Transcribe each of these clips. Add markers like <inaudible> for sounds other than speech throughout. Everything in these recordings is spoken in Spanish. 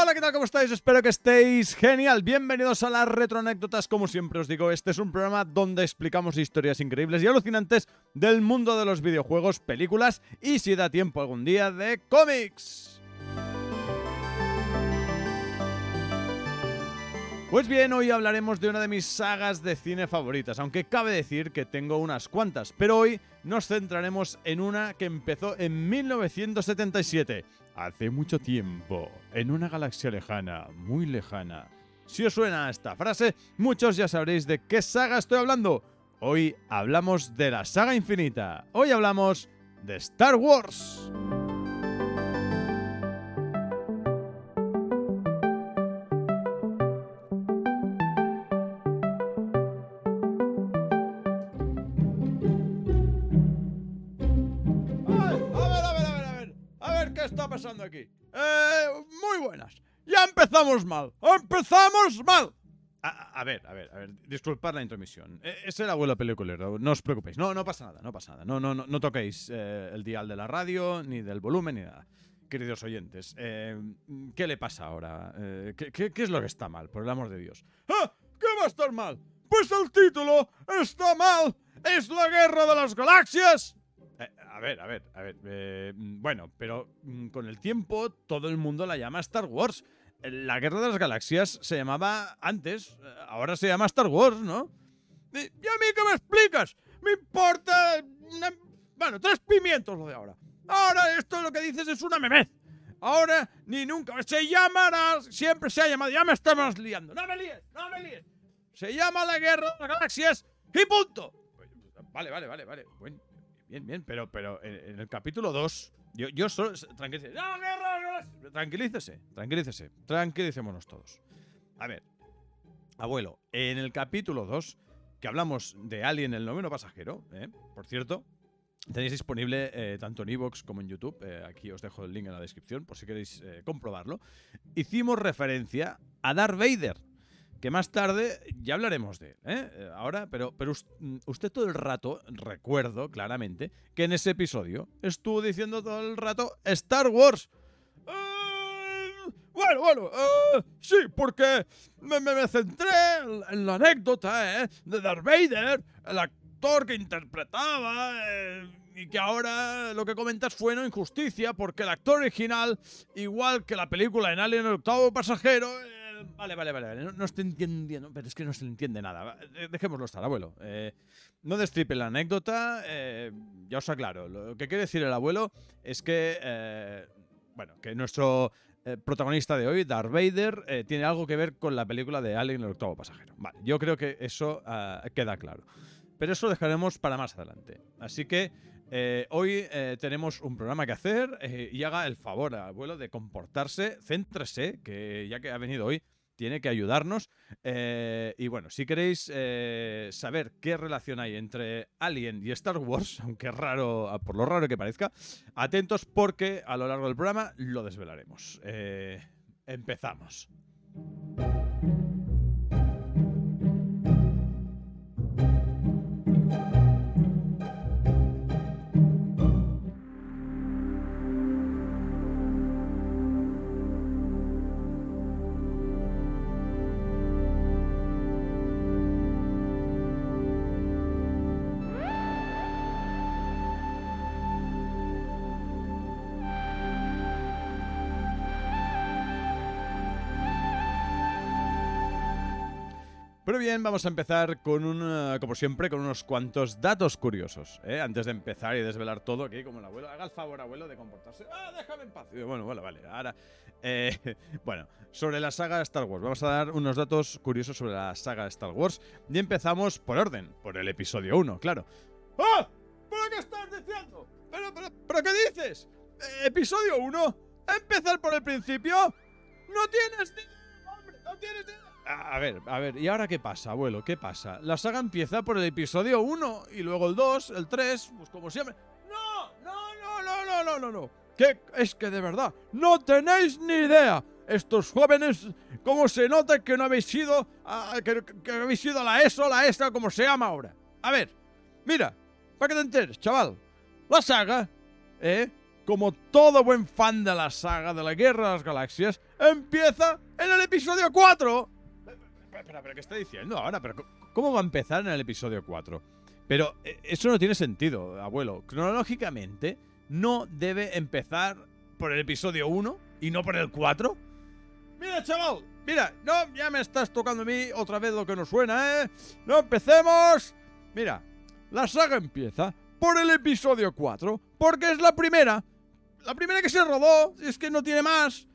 Hola, ¿qué tal? ¿Cómo estáis? Espero que estéis genial. Bienvenidos a las retroanécdotas. Como siempre os digo, este es un programa donde explicamos historias increíbles y alucinantes del mundo de los videojuegos, películas y, si da tiempo algún día, de cómics. Pues bien, hoy hablaremos de una de mis sagas de cine favoritas, aunque cabe decir que tengo unas cuantas, pero hoy nos centraremos en una que empezó en 1977, hace mucho tiempo, en una galaxia lejana, muy lejana. Si os suena esta frase, muchos ya sabréis de qué saga estoy hablando. Hoy hablamos de la saga infinita, hoy hablamos de Star Wars. Pasando aquí. Eh, muy buenas. Ya empezamos mal. ¡Empezamos mal! A, a ver, a ver, a ver. Disculpad la intromisión. Eh, es el abuelo peliculero. No os preocupéis. No, no pasa nada, no pasa nada. No, no, no, no toquéis eh, el dial de la radio, ni del volumen, ni nada. Queridos oyentes, eh, ¿qué le pasa ahora? Eh, ¿qué, qué, qué es lo que está mal, por el amor de Dios? ¡Ah! ¿Qué va a estar mal? Pues el título está mal. Es la guerra de las galaxias. Eh, a ver, a ver, a ver. eh, mm, bueno, pero mm, con el tiempo todo el mundo la llama Star Wars. Eh, La Guerra de las Galaxias se llamaba antes, ahora se llama Star Wars, ¿no? ¿Y a mí qué me explicas? Me importa... una- Bueno, tres pimientos lo de ahora. Ahora esto lo que dices es una memez. Ahora ni nunca. Se llamará, siempre se ha llamado, ya me estamos liando. No me líes, no me líes. Se llama la Guerra de las Galaxias y punto. Vale, vale, vale, vale. Buen- Bien, bien, pero, pero en, el capítulo 2, yo, yo solo. Tranquilícese. ¡No, guerra! Tranquilícese, tranquilícese. Tranquilicémonos todos. A ver, abuelo, en el capítulo 2, que hablamos de Alien, el noveno pasajero, ¿eh? por cierto, tenéis disponible eh, tanto en Evox como en YouTube. eh, aquí os dejo el link en la descripción por si queréis eh, comprobarlo. Hicimos referencia a Darth Vader que más tarde ya hablaremos de él, ¿eh? Eh, ahora, pero, pero us- usted todo el rato, recuerdo claramente, que en ese episodio estuvo diciendo todo el rato Star Wars. Eh, bueno, bueno, eh, sí, porque me, me- me centré en, la anécdota ¿eh? de Darth Vader, el actor que interpretaba, y que ahora lo que comentas fue una injusticia, porque el actor original, igual que la película en Alien el octavo pasajero, vale, vale, vale, no, no estoy entendiendo, pero es que no se le entiende nada. Dejémoslo estar, abuelo. Eh, no destripe la anécdota, eh, ya os aclaro. Lo que quiere decir el abuelo es que, eh, bueno, que nuestro eh, protagonista de hoy, Darth Vader, tiene algo que ver con la película de Alien el octavo pasajero. Yo creo que eso ah, queda claro. Pero eso lo dejaremos para más adelante. Así que eh, hoy eh, tenemos un programa que hacer eh, y haga el favor al abuelo de comportarse, céntrese, que ya que ha venido hoy, tiene que ayudarnos. Y bueno, si queréis saber qué relación hay entre Alien y Star Wars, <laughs> aunque raro, por lo raro que parezca, atentos porque a lo largo del programa lo desvelaremos. Empezamos. Pero bien, vamos a empezar con un, eh, como siempre, con unos cuantos datos curiosos. ¿eh? Antes de empezar y desvelar todo aquí, como el abuelo. Haga el favor, abuelo, de comportarse. ¡Ah, déjame en paz! Bueno, bueno, vale. Ahora, eh, <laughs> bueno, sobre la saga Star Wars. Vamos a dar unos datos curiosos sobre la saga Star Wars. Y empezamos por orden, por el episodio 1, claro. ¡Ah! ¿Pero qué estás diciendo? ¿Pero, pero, pero qué dices? ¿Episodio 1? ¿Empezar por el principio? ¡No tienes ni... ¡Hombre, no tienes ni... A ver, a ver, ¿y ahora qué pasa, abuelo? ¿Qué pasa? La saga empieza por el episodio 1 y luego el 2, el 3, pues como siempre. ¡No! ¡No, no, no, no, no, no, no! ¿Qué? Es que de verdad, no tenéis ni idea. Estos jóvenes, ¿cómo se nota que no habéis ido a, que, que habéis ido a la ESO, la ESA, como se llama ahora? A ver, mira, para que te enteres, chaval. La saga, ¿eh? como todo buen fan de la saga de la Guerra de las Galaxias, empieza en el episodio 4. Espera, pero ¿qué está diciendo ahora? ¿Pero ¿Cómo va a empezar en el episodio 4? Pero eh, eso no tiene sentido, abuelo. Cronológicamente, no debe empezar por el episodio 1 y no por el 4. Mira, chaval, mira, no, ya me estás tocando a mí otra vez lo que nos suena, ¿eh? No empecemos. Mira, la saga empieza por el episodio 4, porque es la primera. La primera que se rodó, es que no tiene más.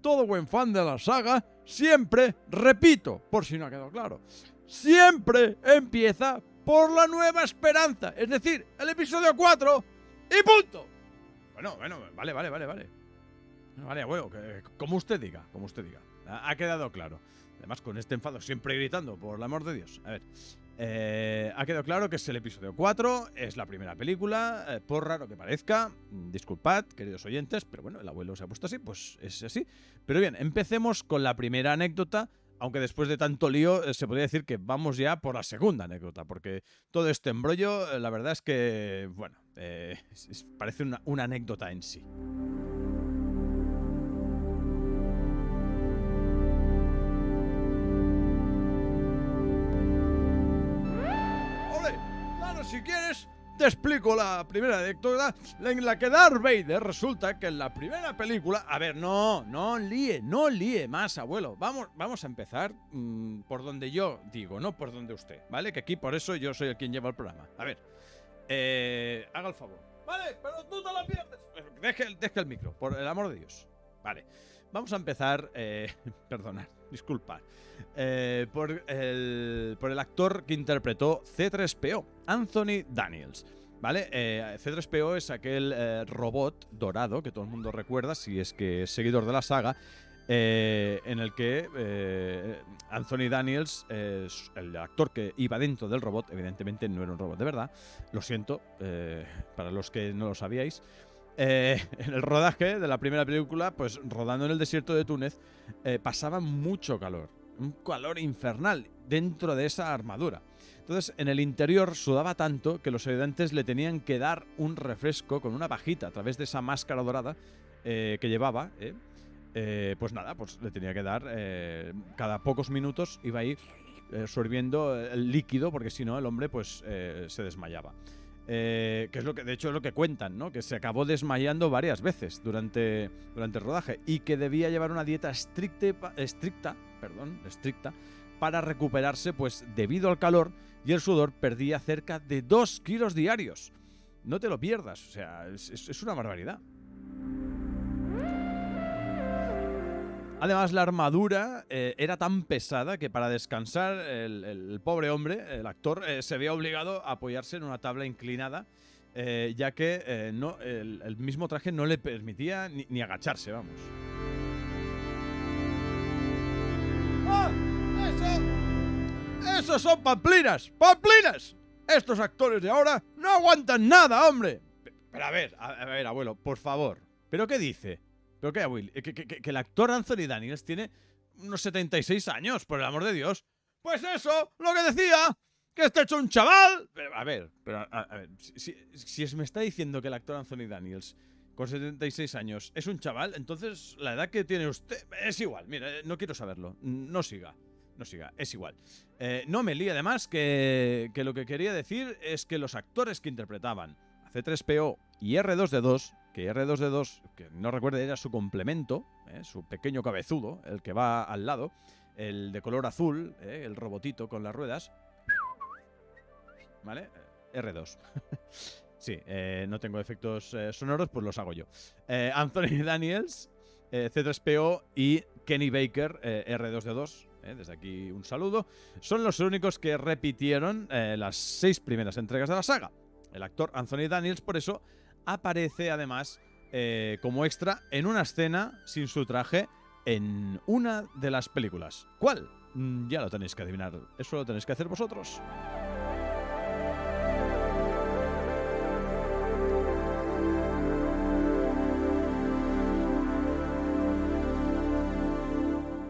Todo buen fan de la saga siempre, repito, por si no ha quedado claro, siempre empieza por la nueva esperanza, es decir, el episodio 4 y punto. Bueno, bueno, vale, vale, vale, vale. Vale, abuelo, como usted diga, como usted diga. Ha, quedado claro. Además, con este enfado siempre gritando, por el amor de Dios. A ver, eh, ha quedado claro que es el episodio 4, es la primera película, eh, por raro que parezca, mm, disculpad, queridos oyentes, pero bueno, el abuelo se ha puesto así, pues es así. Pero bien, empecemos con la primera anécdota, aunque después de tanto lío eh, se podría decir que vamos ya por la segunda anécdota, porque todo este embrollo, la verdad es que, bueno, parece una anécdota en sí. Te explico la primera anécdota en la que Darth Vader resulta que en la primera película... A ver, no, no líe, no líe más, abuelo. Vamos, vamos a empezar mm, por donde yo digo, no por donde usted, ¿vale? Que aquí por eso yo soy el quien lleva el programa. A ver, eh, haga el favor. Vale, pero tú te la pierdes. Deje, deje el micro, por el amor de Dios. Vale. Vamos a empezar, eh, <laughs> perdonad, disculpad, eh, por, el, por el actor que interpretó C3PO, Anthony Daniels. ¿Vale? Eh, C3PO es aquel eh, robot dorado que todo el mundo recuerda, si es que es seguidor de la saga, en el que Anthony Daniels, el actor que iba dentro del robot, evidentemente no era un robot de verdad, lo siento, para los que no lo sabíais, eh, en el rodaje de la primera película, pues rodando en el desierto de Túnez, eh, pasaba mucho calor, un calor infernal dentro de esa armadura. Entonces, en el interior sudaba tanto que los ayudantes le tenían que dar un refresco con una pajita a través de esa máscara dorada eh, que llevaba. pues nada, pues le tenía que dar cada pocos minutos iba a ir sorbiendo el líquido porque si no el hombre pues se desmayaba. Eh, que es lo que de hecho es lo que cuentan, ¿no? Que se acabó desmayando varias veces durante, durante el rodaje y que debía llevar una dieta estricta, estricta, perdón, estricta para recuperarse, pues debido al calor y el sudor perdía cerca de 2 kilos diarios. No te lo pierdas, o sea, es una barbaridad. Además, la armadura eh, era tan pesada que para descansar el, pobre hombre, el actor, eh, se veía obligado a apoyarse en una tabla inclinada, eh, ya que no, el, mismo traje no le permitía ni, agacharse, vamos. ¡Ah! ¡Eso! ¡Esos son pamplinas! ¡Pamplinas! Estos actores de ahora no aguantan nada, hombre. Pero a ver, a ver, abuelo, por favor. ¿Pero qué dice? ¿Pero qué, Will? ¿Que, que, el actor Anthony Daniels tiene unos 76 años, por el amor de Dios. Pues eso, lo que decía, que está hecho un chaval. Pero, a ver, pero, a, ver, si, si, me está diciendo que el actor Anthony Daniels con 76 años es un chaval, entonces la edad que tiene usted es igual. Mira, no quiero saberlo. No siga. No siga, es igual. Eh, no me líe además que, que lo que quería decir es que los actores que interpretaban a C3PO y R2D2 que R2D2, que no recuerde, era su complemento, ¿eh? su pequeño cabezudo, el que va al lado, el de color azul, ¿eh? el robotito con las ruedas. ¿Vale? R2. <laughs> sí, eh, no tengo efectos sonoros, pues los hago yo. Anthony <laughs> Daniels, C3PO y Kenny Baker, R2D2. Desde aquí un saludo. Son los únicos que repitieron las seis primeras entregas de la saga. El actor Anthony Daniels, por eso, aparece además eh, como extra en una escena sin su traje en una de las películas. ¿Cuál? Mm, ya lo tenéis que adivinar. Eso lo tenéis que hacer vosotros.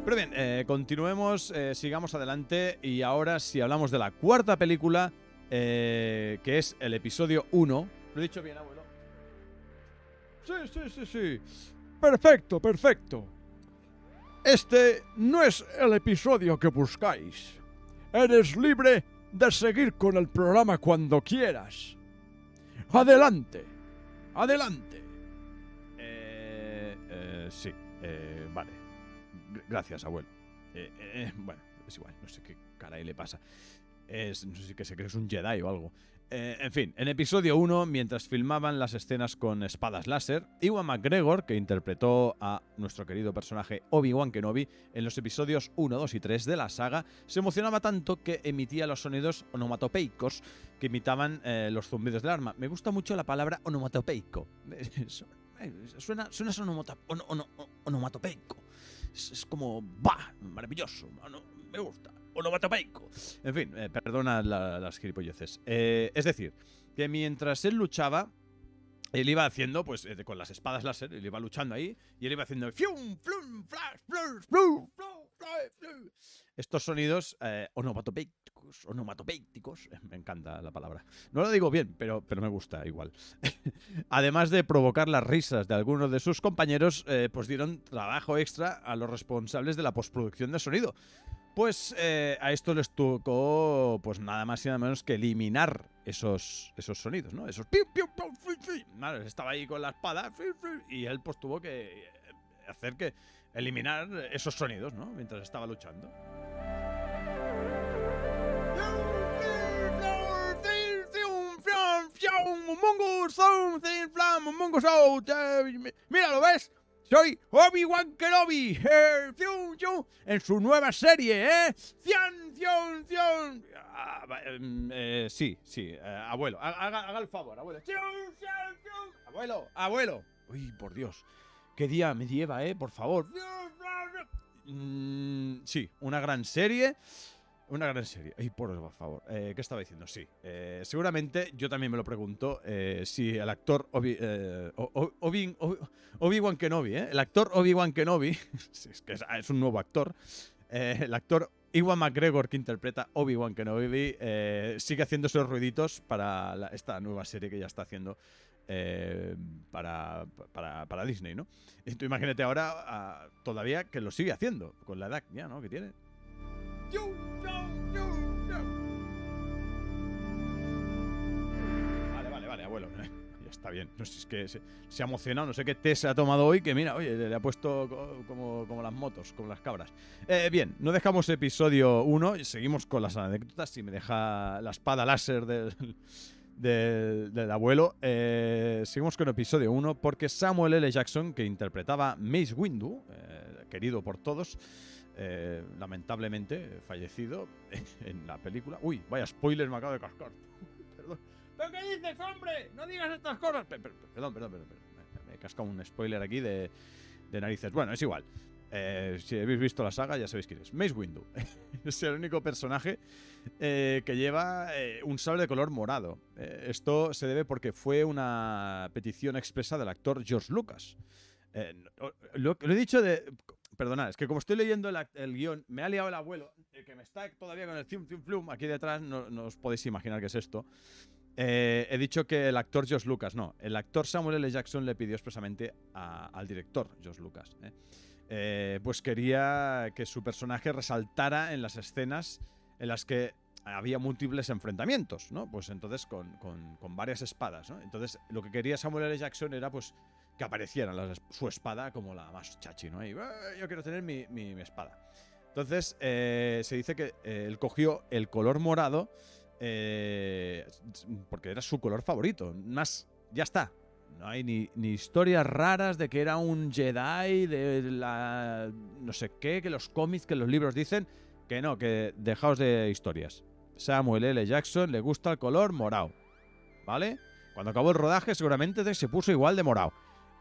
Pero bien, eh, continuemos, eh, sigamos adelante y ahora si hablamos de la cuarta película, que es el episodio 1, lo he dicho bien, abuelo. Sí, sí, sí, sí. Perfecto, perfecto. Este no es el episodio que buscáis. Eres libre de seguir con el programa cuando quieras. Adelante. Adelante. Eh, eh, sí, eh, vale. Gr- Gracias, abuelo. Eh, eh, bueno, es igual, no sé qué caray le pasa. Es, no sé que se cree es un Jedi o algo. Eh, en fin, en episodio 1, mientras filmaban las escenas con espadas láser, Iwan McGregor, que interpretó a nuestro querido personaje Obi-Wan Kenobi en los episodios 1, 2 y 3 de la saga, se emocionaba tanto que emitía los sonidos onomatopeicos que imitaban eh, los zumbidos del arma. Me gusta mucho la palabra onomatopeico. <laughs> Eh, Suena, suena onomatopeico. Es, es como, ¡bah! Maravilloso. me gusta. Onomatopeico. En fin, eh, perdona la- las gilipolleces. Eh, es decir, que mientras él luchaba, él iba haciendo, pues, eh, con las espadas láser, él iba luchando ahí, y él iba haciendo fium, flum, flash, flum, flum, flum. Estos sonidos eh, onomatopeicos, onomatopeicos, me encanta la palabra. No lo digo bien, pero, pero me gusta igual. <laughs> Además de provocar las risas de algunos de sus compañeros, eh, pues dieron trabajo extra a los responsables de la postproducción de sonido. Pues eh, a esto les tocó, pues nada más y nada menos que eliminar esos, esos sonidos, ¿no? Esos piu, piu, piu, fi, estaba ahí con la espada y él pues tuvo que eh, hacer que eliminar esos sonidos, ¿no? Mientras estaba luchando. Mira, ¿lo ves? Soy Obi-Wan Kenobi en su nueva serie, ¿eh? Cian, em, eh, sí, sí, eh, abuelo, ha- haga, haga el favor, abuelo. Abuelo, abuelo. Uy, por Dios, qué día me lleva, ¿eh? Por favor. Mm, sí, una gran serie. Una gran serie. Ay, por favor. Eh, ¿Qué estaba diciendo? Sí. eh, seguramente yo también me lo pregunto eh, si el actor Obi, Obi- Obi- Obi-Wan Kenobi. El actor Obi-Wan Kenobi, <laughs> es que es, un nuevo actor. el actor Iwan McGregor que interpreta Obi-Wan Kenobi sigue haciendo esos ruiditos para esta nueva serie que ya está haciendo para, para, para Disney, ¿no? Y tú imagínate ahora ah, todavía que lo sigue haciendo con la edad ya, ¿no? Que tiene. Vale, vale, vale, abuelo. <laughs> Ya está bien. No sé si es que se, se ha emocionado, no sé qué té se ha tomado hoy, que mira, oye, le, ha puesto co- como, como las motos, como las cabras. Eh, bien, no dejamos episodio 1 y seguimos con las anécdotas. Si me deja la espada láser del, del, del abuelo, eh, seguimos con episodio 1 porque Samuel L. Jackson, que interpretaba Mace Windu, eh, querido por todos, eh, lamentablemente fallecido <laughs> en la película. Uy, vaya spoiler me acabo de cascar. Perdón. ¿Pero qué dices, hombre? No digas estas cosas. Pe- pe- Perdón, perdón, perdón. Me- he cascado un spoiler aquí de, de narices. Bueno, es igual. Eh, si habéis visto la saga, ya sabéis quién es. Mace Windu. <laughs> es el único personaje eh, que lleva eh, un sable de color morado. Esto se debe porque fue una petición expresa del actor George Lucas. Lo he dicho de. Perdonad, es que como estoy leyendo el, el guion, me ha liado el abuelo, eh, que me está todavía con el cium, flum aquí detrás, no, os podéis imaginar qué es esto. Eh, he dicho que el actor George Lucas, no, el actor Samuel L. Jackson le pidió expresamente al director George Lucas. ¿eh? Eh, pues quería que su personaje resaltara en las escenas en las que había múltiples enfrentamientos, ¿no? Pues entonces con, con- con varias espadas, ¿no? Entonces lo que quería Samuel L. Jackson era pues que apareciera su espada como la más chachi, ¿no? Y "Eh, yo quiero tener mi, mi- mi espada. Entonces eh, se dice que eh, él cogió el color morado eh, porque era su color favorito. Más, ya está. No hay ni, ni historias raras de que era un Jedi, de la no sé qué, que los cómics, que los libros dicen. Que no, que dejaos de historias. Samuel L. Jackson le gusta el color morado. ¿Vale? Cuando acabó el rodaje seguramente se puso igual de morado.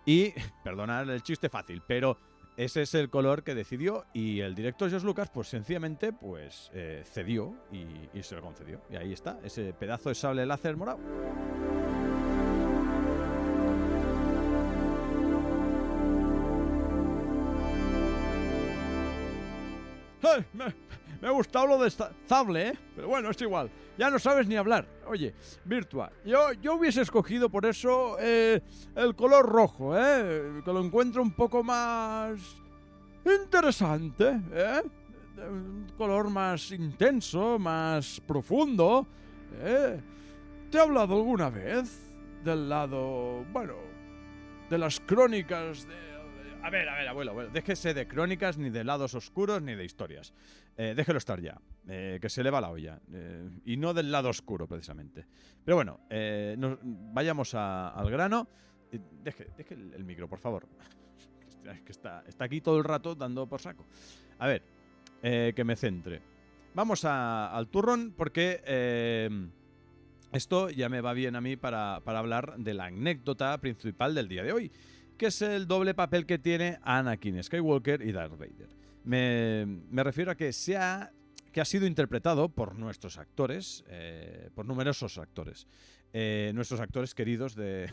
Y, <laughs> perdonad el chiste fácil, pero ese es el color que decidió y el director George Lucas pues sencillamente pues eh, cedió y, se lo concedió. Y ahí está, ese pedazo de sable láser morado. Ay, me, ha gustado lo de ¿eh? Pero bueno, es igual. Ya no sabes ni hablar. Oye, Virtua, yo, yo hubiese escogido por eso eh, el color rojo, ¿eh? Que lo encuentro un poco más interesante, ¿eh? Un color más intenso, más profundo. ¿eh? ¿Te he hablado alguna vez del lado, bueno, de las crónicas de... A ver, a ver, abuelo, abuelo, déjese de crónicas, ni de lados oscuros, ni de historias. Eh, déjelo estar ya, eh, que se le va la olla. Eh, y no del lado oscuro, precisamente. Pero bueno, vayamos al grano. Deje, deje el, micro, por favor. <laughs> Que está, está aquí todo el rato dando por saco. A ver, que me centre. Vamos al turrón porque esto ya me va bien a mí para, hablar de la anécdota principal del día de hoy, que es el doble papel que tiene Anakin Skywalker y Darth Vader. Me, refiero a que, se ha, que ha sido interpretado por nuestros actores, eh, por numerosos actores, eh, nuestros actores queridos de,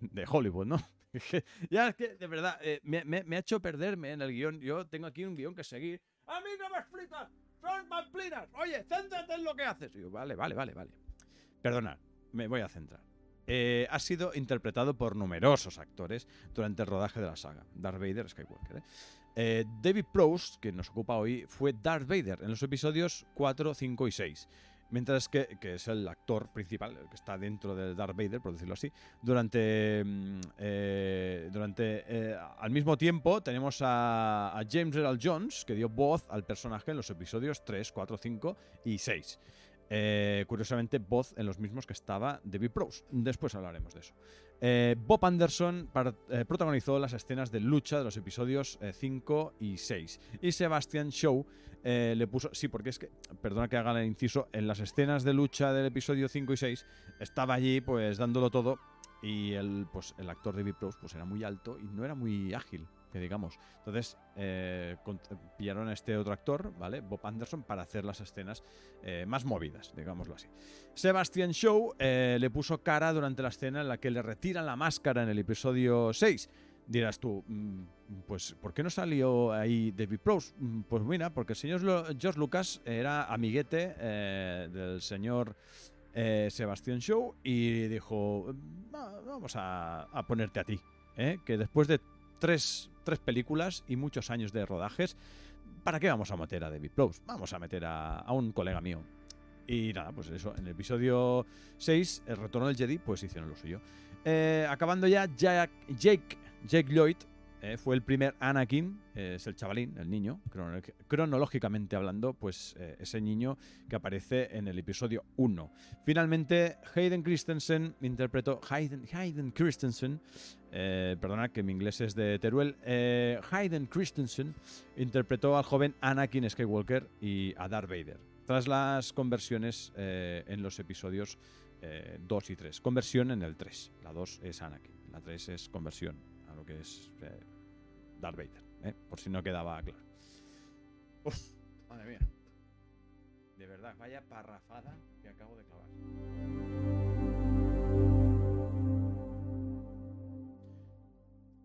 <laughs> Hollywood, ¿no? <laughs> ya es que, de verdad, eh, me, ha hecho perderme en el guion. Yo tengo aquí un guion que seguir. ¡A mí no me explicas! ¡Son pamplinas! Oye, céntrate en lo que haces. Y yo, vale, vale, vale, vale. Perdonad, me voy a centrar. Eh, ha sido interpretado por numerosos actores durante el rodaje de la saga, Darth Vader Skywalker. ¿eh? Eh, David Prowse, que nos ocupa hoy, fue Darth Vader en los episodios 4, 5 y 6. Mientras que, que es el actor principal, el que está dentro de Darth Vader, por decirlo así, durante. Mm, durante al mismo tiempo tenemos a, a James Earl Jones, que dio voz al personaje en los episodios 3, 4, 5 y 6. Eh, curiosamente, voz en los mismos que estaba David Prowse. Después hablaremos de eso. Eh, Bob Anderson eh, protagonizó las escenas de lucha de los episodios 5 y 6. Y Sebastian Shaw le puso. Sí, porque es que. Perdona que haga el inciso. En las escenas de lucha del episodio 5 y 6 estaba allí, pues dándolo todo. Y el, pues, el actor David Prowse pues, era muy alto y no era muy ágil digamos. Entonces, eh, pillaron a este otro actor, ¿vale? Bob Anderson, para hacer las escenas eh, más movidas, digámoslo así. Sebastian Shaw eh, le puso cara durante la escena en la que le retiran la máscara en el episodio 6. Dirás tú, mm, pues, ¿por qué no salió ahí David Prowse? Mm, pues mira, porque el señor George Lucas era amiguete del señor Sebastian Shaw y dijo, vamos a, a ponerte a ti, que después de tres tres películas y muchos años de rodajes. ¿Para qué vamos a meter a David Prowse? Vamos a meter a, un colega mío. Y nada, pues eso, en el episodio 6, el retorno del Jedi, pues hicieron lo suyo. Eh, acabando ya, Jake, Jake Lloyd eh, fue el primer Anakin, es el chavalín, el niño, cronológicamente hablando, pues eh, ese niño que aparece en el episodio 1. Finalmente, Hayden Christensen interpretó. Hayden, Hayden Christensen, eh, perdona que mi inglés es de Teruel. Hayden Christensen interpretó al joven Anakin Skywalker y a Darth Vader, tras las conversiones en los episodios 2 y 3. Conversión en el 3. La 2 es Anakin, la 3 es conversión a lo que es Darth Vader, ¿eh? por si no quedaba claro. Uf, madre mía. De verdad, vaya parrafada que acabo de clavar.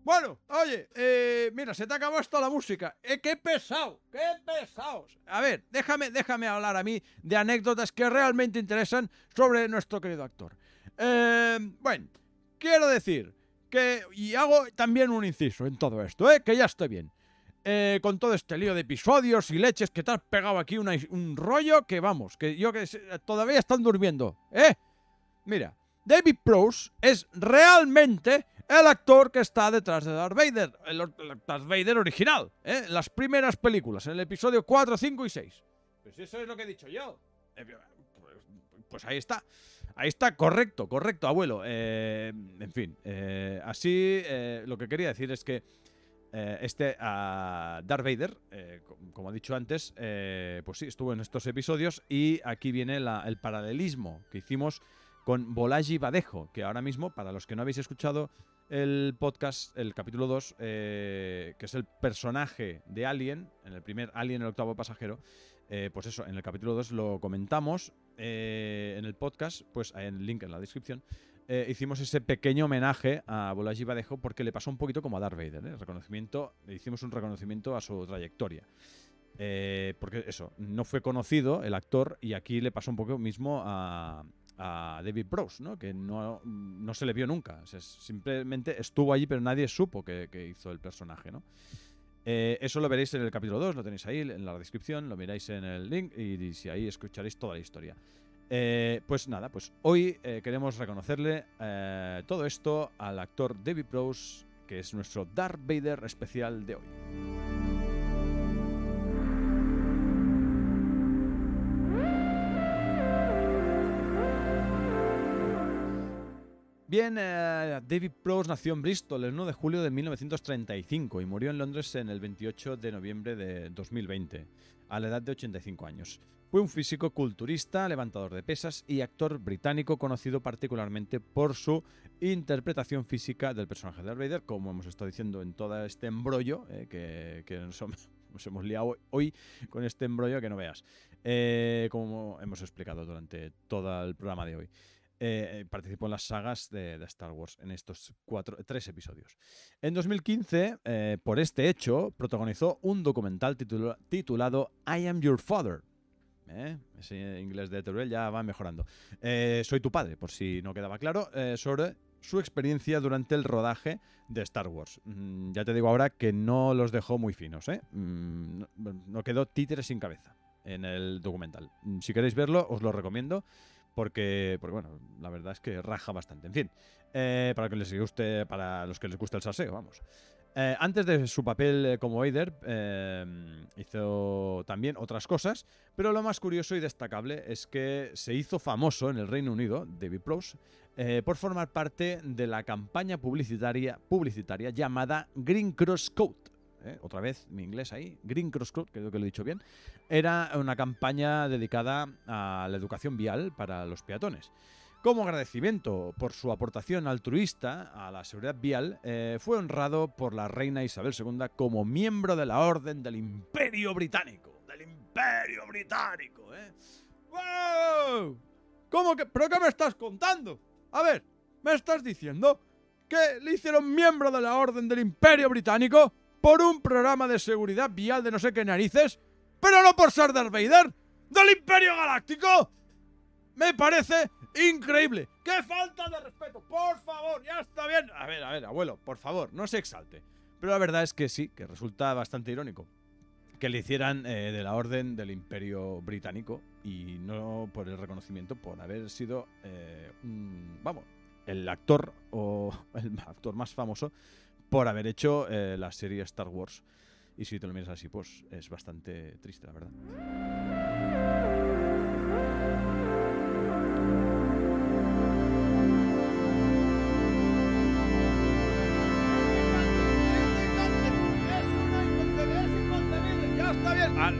Bueno, oye, eh, mira, se te acabó esto la música. Eh, ¡Qué pesado! ¡Qué pesados! A ver, déjame, déjame hablar a mí de anécdotas que realmente interesan sobre nuestro querido actor. Eh, bueno, quiero decir y hago también un inciso en todo esto, ¿eh? que ya estoy bien. Eh, con todo este lío de episodios y leches que te has pegado aquí un rollo que vamos, que yo que todavía están durmiendo, ¿eh? Mira, David Prowse es realmente el actor que está detrás de Darth Vader, el, Darth Vader original, ¿eh? las primeras películas, en el episodio 4, 5 y 6. Pues eso es lo que he dicho yo. Eh, pues, pues ahí está. Ahí está, correcto, correcto, abuelo. Eh, en fin, eh, así eh, lo que quería decir es que este Darth Vader, como he dicho antes, pues sí, estuvo en estos episodios y aquí viene el paralelismo que hicimos con Bolaji Badejo, que ahora mismo, para los que no habéis escuchado el podcast, el capítulo 2, que es el personaje de Alien, en el primer Alien, el octavo pasajero, pues eso, en el capítulo 2 lo comentamos eh, en el podcast, pues hay el link en la descripción, eh, hicimos ese pequeño homenaje a Bolaji porque le pasó un poquito como a Darth Vader, ¿eh? reconocimiento, le hicimos un reconocimiento a su trayectoria. Eh, porque eso, no fue conocido el actor y aquí le pasó un poco mismo a, David Prowse, ¿no? que no, no, se le vio nunca. simplemente estuvo allí, pero nadie supo que, hizo el personaje. ¿no? Eh, eso lo veréis en el capítulo 2, lo tenéis ahí en la descripción, lo miráis en el link y, si ahí escucharéis toda la historia. Eh, pues nada, pues hoy queremos reconocerle todo esto al actor David Prowse, que es nuestro Darth Vader especial de hoy. Bien, eh, David Prowse nació en Bristol el 1 de julio de 1935 y murió en Londres en el 28 de noviembre de 2020, a la edad de 85 años. Fue un físico culturista, levantador de pesas y actor británico conocido particularmente por su interpretación física del personaje de Darth como hemos estado diciendo en todo este embrollo eh, que, <laughs> nos, hemos liado hoy con este embrollo que no veas, eh, como hemos explicado durante todo el programa de hoy. Eh, eh, participó en las sagas de, Star Wars en estos cuatro, tres episodios. En 2015, eh, por este hecho, protagonizó un documental titulado I Am Your Father. Ese inglés de Teruel ya va mejorando. Soy tu padre, por si no quedaba claro, sobre su experiencia durante el rodaje de Star Wars. Mm, ya te digo ahora que no los dejó muy finos, mm, no, quedó títere sin cabeza en el documental. Si queréis verlo, os lo recomiendo porque, bueno, la verdad es que raja bastante. En fin, eh, para que les guste, para los que les guste el salseo, vamos. Eh, antes de su papel eh, como Vader, hizo también otras cosas, pero lo más curioso y destacable es que se hizo famoso en el Reino Unido, David Prowse, por formar parte de la campaña publicitaria, publicitaria llamada Green Cross Coat. otra vez mi inglés ahí, Green Cross Coat, creo que lo he dicho bien, era una campaña dedicada a la educación vial para los peatones. Como agradecimiento por su aportación altruista a la seguridad vial, eh, fue honrado por la reina Isabel II como miembro de la Orden del Imperio Británico. ¡Del Imperio Británico! ¿eh? ¡Wow! ¿Cómo que? ¿Pero qué me estás contando? A ver, ¿me estás diciendo que le hicieron miembro de la Orden del Imperio Británico por un programa de seguridad vial de no sé qué narices? pero no por ser Darth Vader del Imperio Galáctico. Me parece increíble. ¡Qué falta de respeto! Por favor, ya está bien. A ver, a ver, abuelo, por favor, no se exalte. Pero la verdad es que sí, que resulta bastante irónico que le hicieran eh, de la orden del Imperio Británico y no por el reconocimiento por haber sido, eh, vamos, el actor o <laughs> el actor más famoso por haber hecho eh, la serie Star Wars. Y si te lo miras así, pues es bastante triste, la verdad.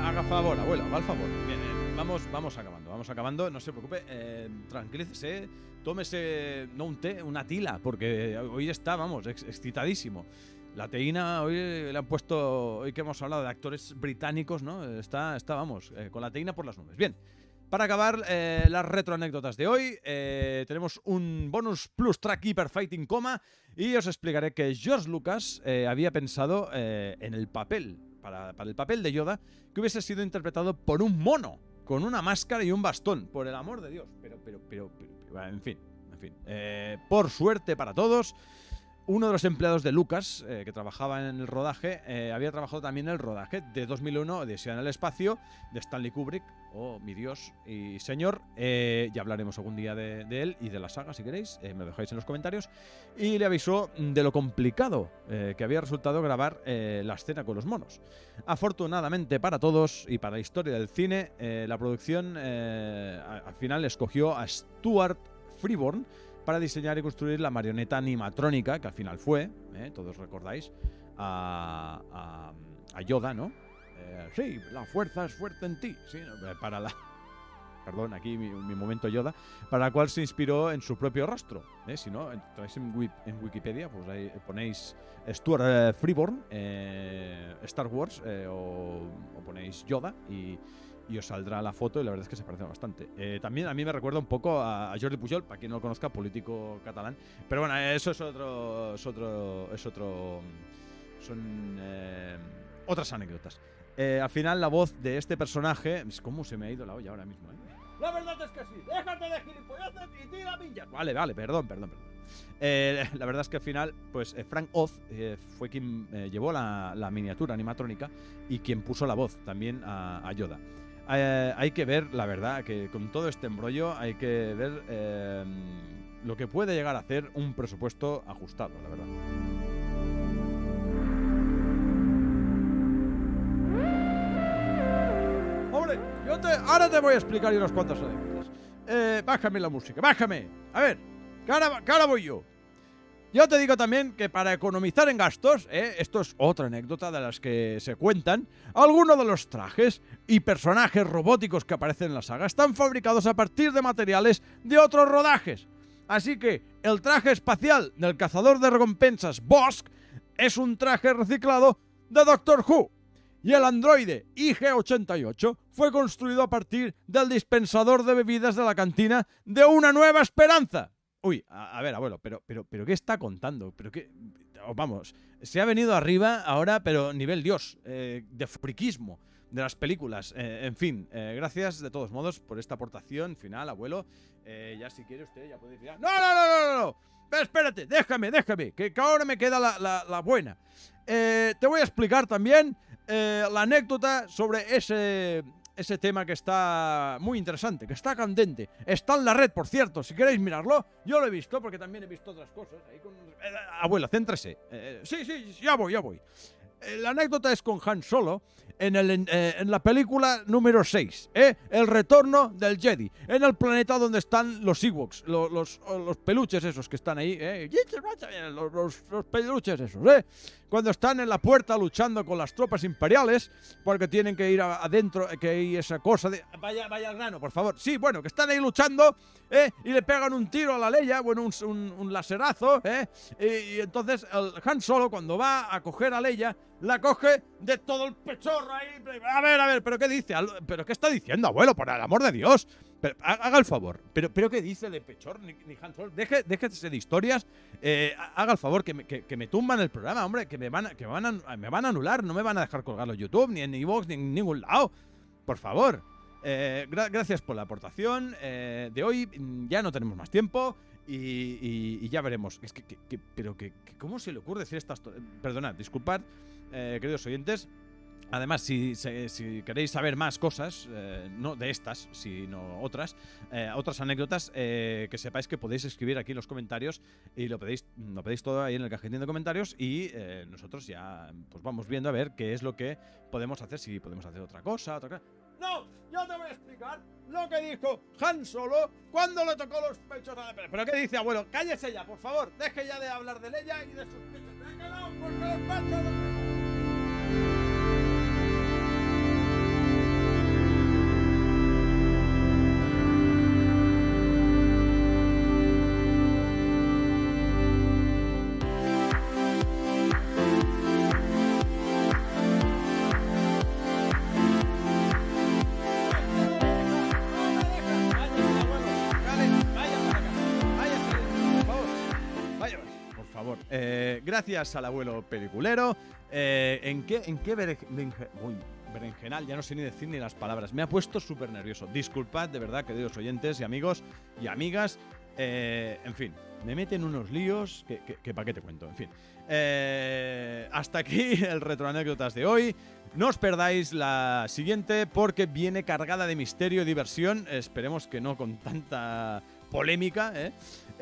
Haga favor, abuelo, haga el favor. Bien, vamos, vamos acabando, vamos acabando. No se preocupe, eh, tranquilícese, tómese, no un té, una tila, porque hoy está, vamos, excitadísimo. La teína, hoy le han puesto, hoy que hemos hablado de actores británicos, ¿no? Está, está vamos, eh, con la teína por las nubes. Bien, para acabar eh, las retroanécdotas de hoy, eh, tenemos un bonus plus track Hyper Fighting Coma y os explicaré que George Lucas había pensado en el papel, para, para el papel de Yoda, que hubiese sido interpretado por un mono, con una máscara y un bastón, por el amor de Dios. Pero, pero, pero, pero en fin, en fin. por suerte para todos uno de los empleados de Lucas, eh, que trabajaba en el rodaje, eh, había trabajado también en el rodaje de 2001, Odisea en el espacio, de Stanley Kubrick, oh mi Dios y señor, eh, ya hablaremos algún día de, él y de la saga si queréis, me lo dejáis en los comentarios, y le avisó de lo complicado que había resultado grabar la escena con los monos. Afortunadamente para todos y para la historia del cine, la producción al final escogió a Stuart Freeborn, para diseñar y construir la marioneta animatrónica, que al final fue, ¿eh? todos recordáis, a, Yoda, ¿no? Eh, sí, la fuerza es fuerte en ti. Sí, eh, para la. Perdón, aquí mi, momento Yoda, para la cual se inspiró en su propio rostro. Si no, entráis en, Wikipedia, pues ahí ponéis Stuart Freeborn, Star Wars, o, ponéis Yoda y, os saldrá la foto y la verdad es que se parece bastante. Eh, también a mí me recuerda un poco a, Jordi Pujol, para quien no lo conozca, político catalán. Pero bueno, eso es otro. Es otro. Es otro son eh, otras anécdotas. Eh, al final la voz de este personaje... ¿Cómo se me ha ido la olla ahora mismo? Eh? La verdad es que sí, déjate de gilipolleces y tira villas. Vale, vale, perdón, perdón, perdón. Eh, <laughs> la verdad es que al final, pues Frank Oz fue quien llevó la, miniatura animatrónica y quien puso la voz también a, Yoda. hay que ver, la verdad, que con todo este embrollo hay que ver lo que puede llegar a hacer un presupuesto ajustado, la verdad. Ahora te voy a explicar unas cuantas anécdotas. Eh, bájame la música, bájame. A ver, que ahora, voy yo. Yo te digo también que para economizar en gastos, eh, esto es otra anécdota de las que se cuentan, algunos de los trajes y personajes robóticos que aparecen en la saga están fabricados a partir de materiales de otros rodajes. Así que el traje espacial del cazador de recompensas Bosk es un traje reciclado de Doctor Who. Y el androide IG-88 fue construido a partir del dispensador de bebidas de la cantina de Una Nueva Esperanza. Uy, a, ver, abuelo, pero, pero, pero ¿qué está contando? Pero qué, oh, vamos, se ha venido arriba ahora, pero nivel Dios, eh, de friquismo de las películas. Eh, en fin, eh, gracias de todos modos por esta aportación final, abuelo. Ya si quiere usted, ya puede decir... No, no, no, no, no, no. espérate, déjame, déjame, que, ahora me queda la, la, buena. te voy a explicar también la anécdota sobre ese, ese tema que está muy interesante, que está candente. Está en la red, por cierto, si queréis mirarlo. Yo lo he visto porque también he visto otras cosas. Con... abuela, céntrese. sí, sí, ya voy, ya voy. La anécdota es con Han Solo en, el, eh, en la película número 6, ¿eh? El retorno del Jedi, en el planeta donde están los Ewoks, los, los, los peluches esos que están ahí, ¿eh? los, los, peluches esos, ¿eh? Cuando están en la puerta luchando con las tropas imperiales, porque tienen que ir adentro, que hay esa cosa de... Vaya, vaya al grano, por favor. Sí, bueno, que están ahí luchando, ¿eh? Y le pegan un tiro a la Leia, bueno, un, un, un laserazo, ¿eh? Y, y, entonces el Han Solo, cuando va a coger a Leia, la coge de todo el pechorro ahí. A ver, a ver, ¿pero qué dice? ¿Pero qué está diciendo, abuelo? Por el amor de Dios. Haga el favor. ¿Pero, pero qué dice de pechor ni, ni Deje, déjese de historias. Eh, haga el favor, que me, que, me, tumban el programa, hombre. Que, me van, a, que me, van a, me van a anular. No me van a dejar colgarlo en YouTube, ni en Evox, ni en ningún lado. Por favor. Eh, gracias por la aportación eh, de hoy. Ya no tenemos más tiempo. Y, ya veremos. Es que, pero que, ¿cómo se le ocurre decir estas... Perdonad, disculpad. Eh, queridos oyentes. Además, si, queréis saber más cosas, eh, no de estas, sino otras, eh, otras anécdotas, que sepáis que podéis escribir aquí en los comentarios y lo pedéis, lo pedéis todo ahí en el cajetín de comentarios y nosotros ya pues vamos viendo a ver qué es lo que podemos hacer, si podemos hacer otra cosa, otra cosa. No, yo te voy a explicar lo que dijo Han Solo cuando le tocó los pechos a la ¿Pero qué dice, abuelo? Cállese ya, por favor. Deje ya de hablar de ella y de sus pechos. porque los pechos... gracias al abuelo peliculero. Eh, ¿En qué, en qué berenjenal? Ya no sé ni decir ni las palabras. Me ha puesto súper nervioso. Disculpad, de verdad, queridos oyentes y amigos y amigas. Eh, en fin, me meten unos líos que, para qué te cuento. En fin, eh, hasta aquí <laughs> el retroanécdotas de hoy. No os perdáis la siguiente porque viene cargada de misterio y diversión. Esperemos que no con tanta polémica. ¿eh?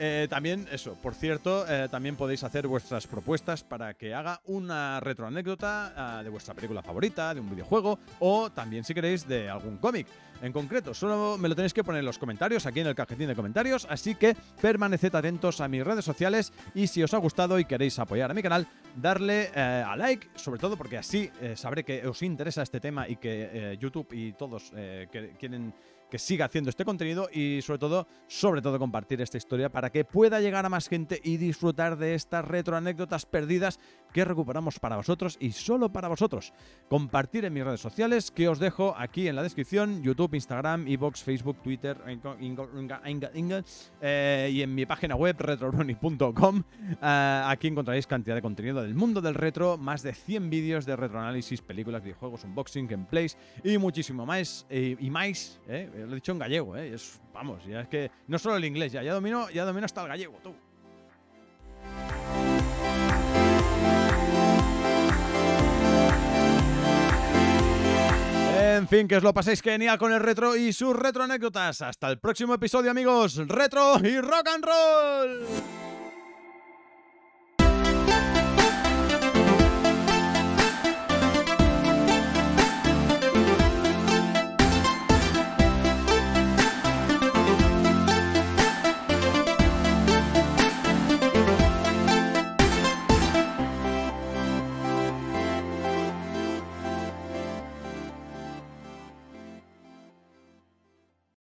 Eh, también, eso, por cierto, eh, también podéis hacer vuestras propuestas para que haga una retroanécdota ah, de vuestra película favorita, de un videojuego o también, si queréis, de algún cómic. En concreto, solo me lo tenéis que poner en los comentarios, aquí en el cajetín de comentarios, así que permaneced atentos a mis redes sociales y si os ha gustado y queréis apoyar a mi canal, darle eh, a like, sobre todo porque así sabré que os interesa este tema y que YouTube y todos quieren que siga haciendo este contenido y sobre todo, sobre todo compartir esta historia para que pueda llegar a más gente y disfrutar de estas retroanécdotas perdidas que recuperamos para vosotros y solo para vosotros. Compartir en mis redes sociales que os dejo aquí en la descripción, YouTube, Instagram, Evox, Facebook, Twitter eh, y en mi página web retrorunning.com. Eh, aquí encontraréis cantidad de contenido del mundo del retro, más de 100 vídeos de retroanálisis, películas, videojuegos, unboxing, gameplays y muchísimo más. y más, eh, lo he dicho en gallego, eh, vamos, ya es que no solo el inglés, ya, ya domino, ya domino hasta el gallego, tú. En fin, que os lo paséis genial con el retro y sus retro anécdotas. Hasta el próximo episodio, amigos. Retro y rock and roll.